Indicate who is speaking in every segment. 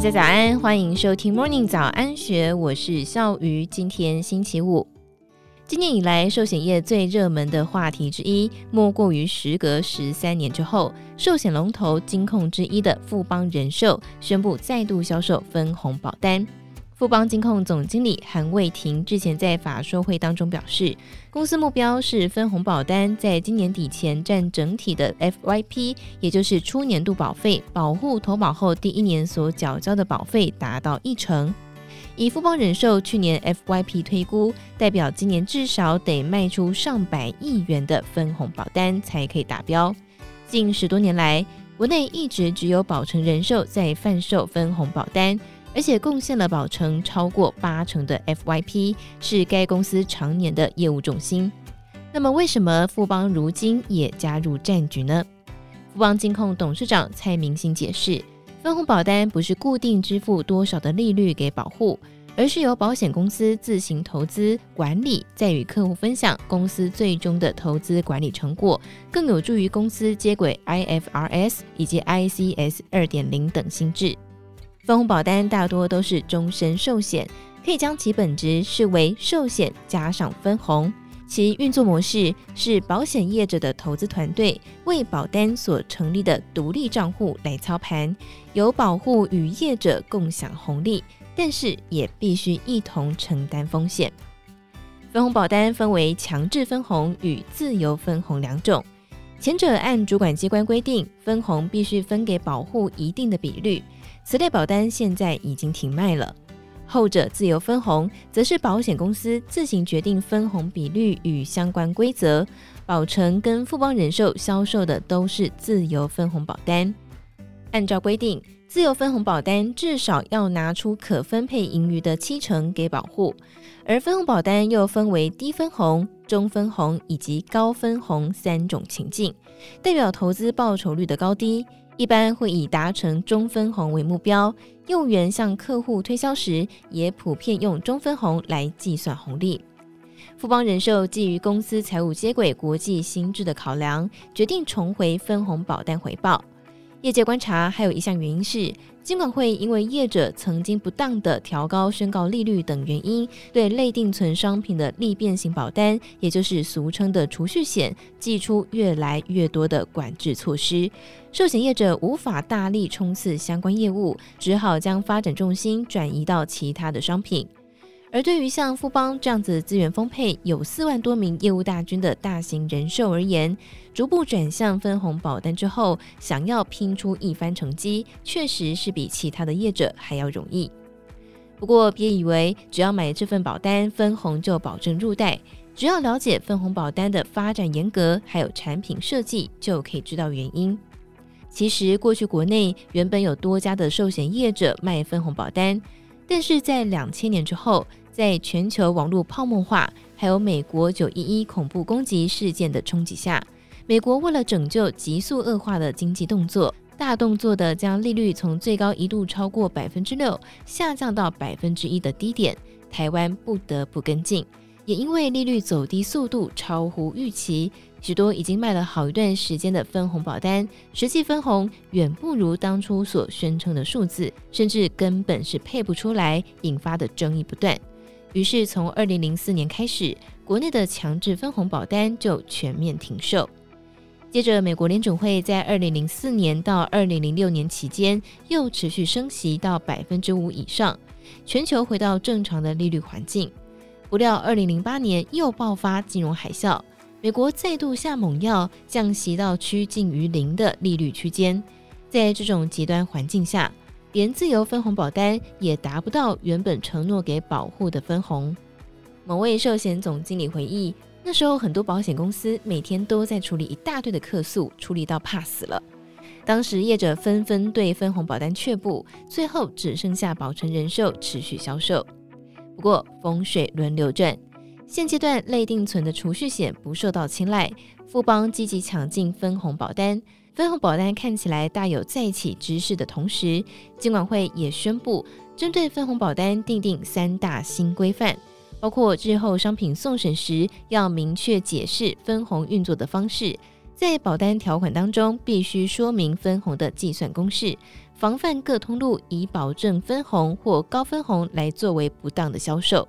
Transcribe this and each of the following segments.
Speaker 1: 大家早安，欢迎收听 Morning 早安学，我是笑鱼。今天星期五，今年以来寿险业最热门的话题之一，莫过于时隔十三年之后，寿险龙头金控之一的富邦人寿宣布再度销售分红保单。富邦金控总经理韩卫廷之前在法说会当中表示，公司目标是分红保单在今年底前占整体的 FYP，也就是初年度保费保护投保后第一年所缴交的保费达到一成。以富邦人寿去年 FYP 推估，代表今年至少得卖出上百亿元的分红保单才可以达标。近十多年来，国内一直只有保诚人寿在贩售分红保单。而且贡献了保诚超过八成的 FYP，是该公司常年的业务重心。那么，为什么富邦如今也加入战局呢？富邦金控董事长蔡明兴解释，分红保单不是固定支付多少的利率给保护，而是由保险公司自行投资管理，再与客户分享公司最终的投资管理成果，更有助于公司接轨 IFRS 以及 ICS 二点零等新制。分红保单大多都是终身寿险，可以将其本质视为寿险加上分红。其运作模式是保险业者的投资团队为保单所成立的独立账户来操盘，由保护与业者共享红利，但是也必须一同承担风险。分红保单分为强制分红与自由分红两种，前者按主管机关规定，分红必须分给保护一定的比率。此类保单现在已经停卖了。后者自由分红，则是保险公司自行决定分红比率与相关规则。保诚跟富邦人寿销售的都是自由分红保单。按照规定，自由分红保单至少要拿出可分配盈余的七成给保护，而分红保单又分为低分红、中分红以及高分红三种情境，代表投资报酬率的高低。一般会以达成中分红为目标，业务员向客户推销时，也普遍用中分红来计算红利。富邦人寿基于公司财务接轨国际新制的考量，决定重回分红保单回报。业界观察，还有一项原因是，金管会因为业者曾经不当的调高宣告利率等原因，对类定存商品的利变型保单，也就是俗称的储蓄险，祭出越来越多的管制措施，寿险业者无法大力冲刺相关业务，只好将发展重心转移到其他的商品。而对于像富邦这样子资源丰沛、有四万多名业务大军的大型人寿而言，逐步转向分红保单之后，想要拼出一番成绩，确实是比其他的业者还要容易。不过，别以为只要买这份保单，分红就保证入袋。只要了解分红保单的发展严格，还有产品设计，就可以知道原因。其实，过去国内原本有多家的寿险业者卖分红保单，但是在两千年之后，在全球网络泡沫化，还有美国九一一恐怖攻击事件的冲击下，美国为了拯救急速恶化的经济动作，大动作的将利率从最高一度超过百分之六下降到百分之一的低点，台湾不得不跟进。也因为利率走低速度超乎预期，许多已经卖了好一段时间的分红保单，实际分红远不如当初所宣称的数字，甚至根本是配不出来，引发的争议不断。于是，从二零零四年开始，国内的强制分红保单就全面停售。接着，美国联准会在二零零四年到二零零六年期间又持续升息到百分之五以上，全球回到正常的利率环境。不料，二零零八年又爆发金融海啸，美国再度下猛药，降息到趋近于零的利率区间。在这种极端环境下，连自由分红保单也达不到原本承诺给保护的分红。某位寿险总经理回忆，那时候很多保险公司每天都在处理一大堆的客诉，处理到怕死了。当时业者纷纷对分红保单却步，最后只剩下保诚人寿持续销售。不过风水轮流转，现阶段类定存的储蓄险不受到青睐，富邦积极抢进分红保单。分红保单看起来大有再起之势的同时，金管会也宣布针对分红保单订定三大新规范，包括日后商品送审时要明确解释分红运作的方式，在保单条款当中必须说明分红的计算公式，防范各通路以保证分红或高分红来作为不当的销售。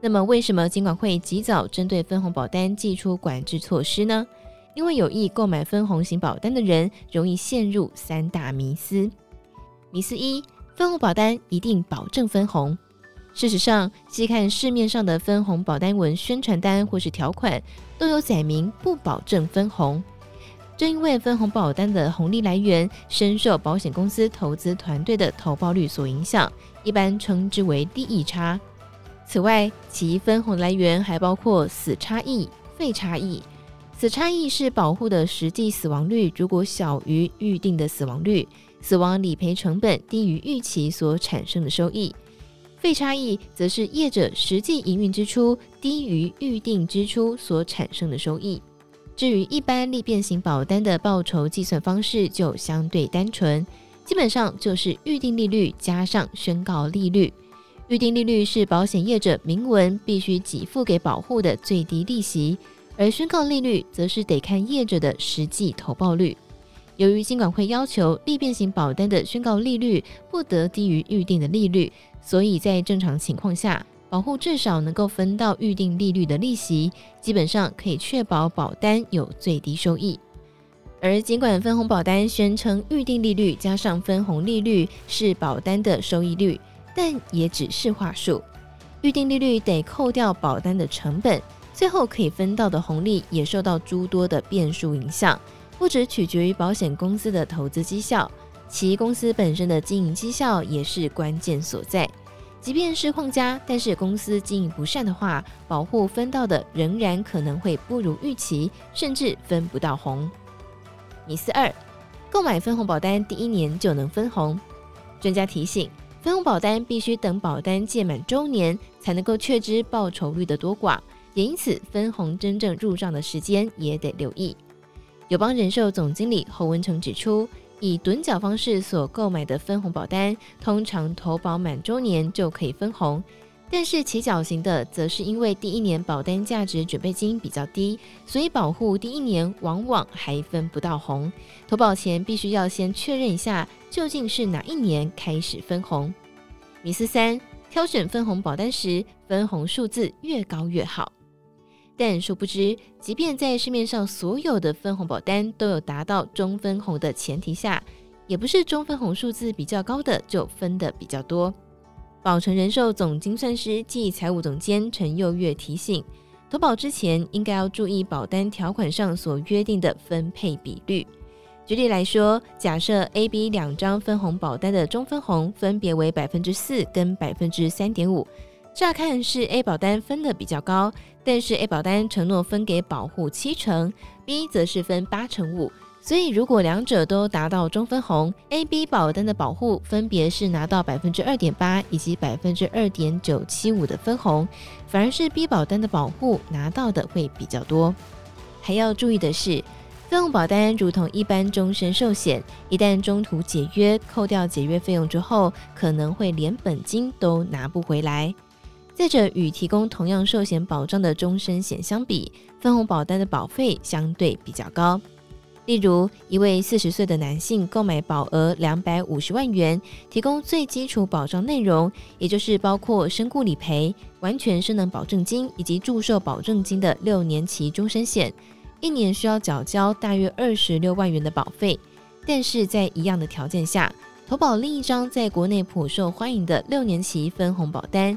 Speaker 1: 那么，为什么金管会及早针对分红保单祭出管制措施呢？因为有意购买分红型保单的人容易陷入三大迷思。迷思一：分红保单一定保证分红。事实上，细看市面上的分红保单文宣传单或是条款，都有载明不保证分红。正因为分红保单的红利来源深受保险公司投资团队的投报率所影响，一般称之为低益差。此外，其分红来源还包括死差异、费差异。死差异是保护的实际死亡率如果小于预定的死亡率，死亡理赔成本低于预期所产生的收益。费差异则是业者实际营运支出低于预定支出所产生的收益。至于一般利变型保单的报酬计算方式就相对单纯，基本上就是预定利率加上宣告利率。预定利率是保险业者明文必须给付给保户的最低利息，而宣告利率则是得看业者的实际投报率。由于金管会要求利变型保单的宣告利率不得低于预定的利率。所以在正常情况下，保户至少能够分到预定利率的利息，基本上可以确保保单有最低收益。而尽管分红保单宣称预定利率加上分红利率是保单的收益率，但也只是话术。预定利率得扣掉保单的成本，最后可以分到的红利也受到诸多的变数影响，不只取决于保险公司的投资绩效。其公司本身的经营绩效也是关键所在。即便是况家，但是公司经营不善的话，保护分到的仍然可能会不如预期，甚至分不到红。迷思二：购买分红保单第一年就能分红。专家提醒，分红保单必须等保单届满周年才能够确知报酬率的多寡，也因此分红真正入账的时间也得留意。友邦人寿总经理侯文成指出。以趸缴方式所购买的分红保单，通常投保满周年就可以分红，但是起缴型的，则是因为第一年保单价值准备金比较低，所以保户第一年往往还分不到红。投保前必须要先确认一下，究竟是哪一年开始分红。迷思三：挑选分红保单时，分红数字越高越好。但殊不知，即便在市面上所有的分红保单都有达到中分红的前提下，也不是中分红数字比较高的就分得比较多。保诚人寿总精算师暨财务总监陈佑月提醒，投保之前应该要注意保单条款上所约定的分配比率。举例来说，假设 A、B 两张分红保单的中分红分别为百分之四跟百分之三点五。乍看是 A 保单分的比较高，但是 A 保单承诺分给保户七成，B 则是分八成五，所以如果两者都达到中分红，A、B 保单的保护分别是拿到百分之二点八以及百分之二点九七五的分红，反而是 B 保单的保护拿到的会比较多。还要注意的是，分红保单如同一般终身寿险，一旦中途解约，扣掉解约费用之后，可能会连本金都拿不回来。再者，与提供同样寿险保障的终身险相比，分红保单的保费相对比较高。例如，一位四十岁的男性购买保额两百五十万元，提供最基础保障内容，也就是包括身故理赔、完全失能保证金以及祝寿保证金的六年期终身险，一年需要缴交大约二十六万元的保费。但是在一样的条件下，投保另一张在国内颇受欢迎的六年期分红保单。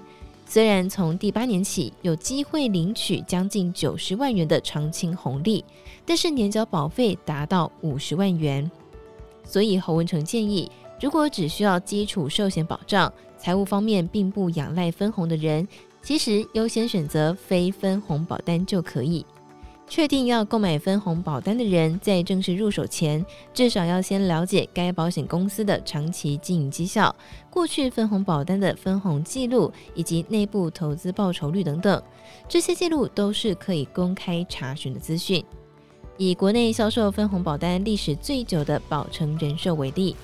Speaker 1: 虽然从第八年起有机会领取将近九十万元的长青红利，但是年缴保费达到五十万元。所以侯文成建议，如果只需要基础寿险保障，财务方面并不仰赖分红的人，其实优先选择非分红保单就可以。确定要购买分红保单的人，在正式入手前，至少要先了解该保险公司的长期经营绩效、过去分红保单的分红记录以及内部投资报酬率等等，这些记录都是可以公开查询的资讯。以国内销售分红保单历史最久的保诚人寿为例，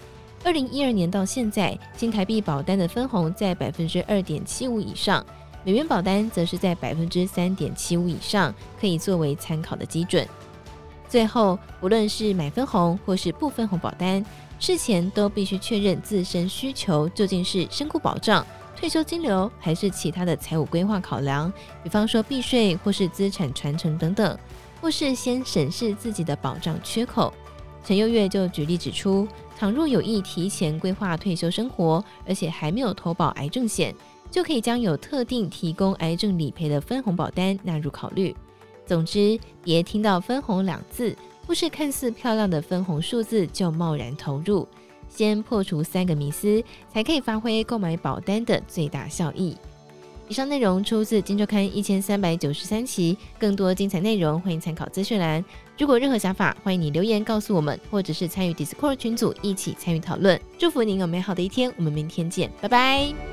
Speaker 1: 二零一二年到现在，新台币保单的分红在百分之二点七五以上。美元保单则是在百分之三点七五以上，可以作为参考的基准。最后，不论是买分红或是不分红保单，事前都必须确认自身需求究竟是身故保障、退休金流，还是其他的财务规划考量，比方说避税或是资产传承等等，或是先审视自己的保障缺口。陈优月就举例指出，倘若有意提前规划退休生活，而且还没有投保癌症险，就可以将有特定提供癌症理赔的分红保单纳入考虑。总之，别听到分红两字，或是看似漂亮的分红数字就贸然投入。先破除三个迷思，才可以发挥购买保单的最大效益。以上内容出自《金周刊》一千三百九十三期，更多精彩内容欢迎参考资讯栏。如果任何想法，欢迎你留言告诉我们，或者是参与 Discord 群组一起参与讨论。祝福您有美好的一天，我们明天见，拜拜。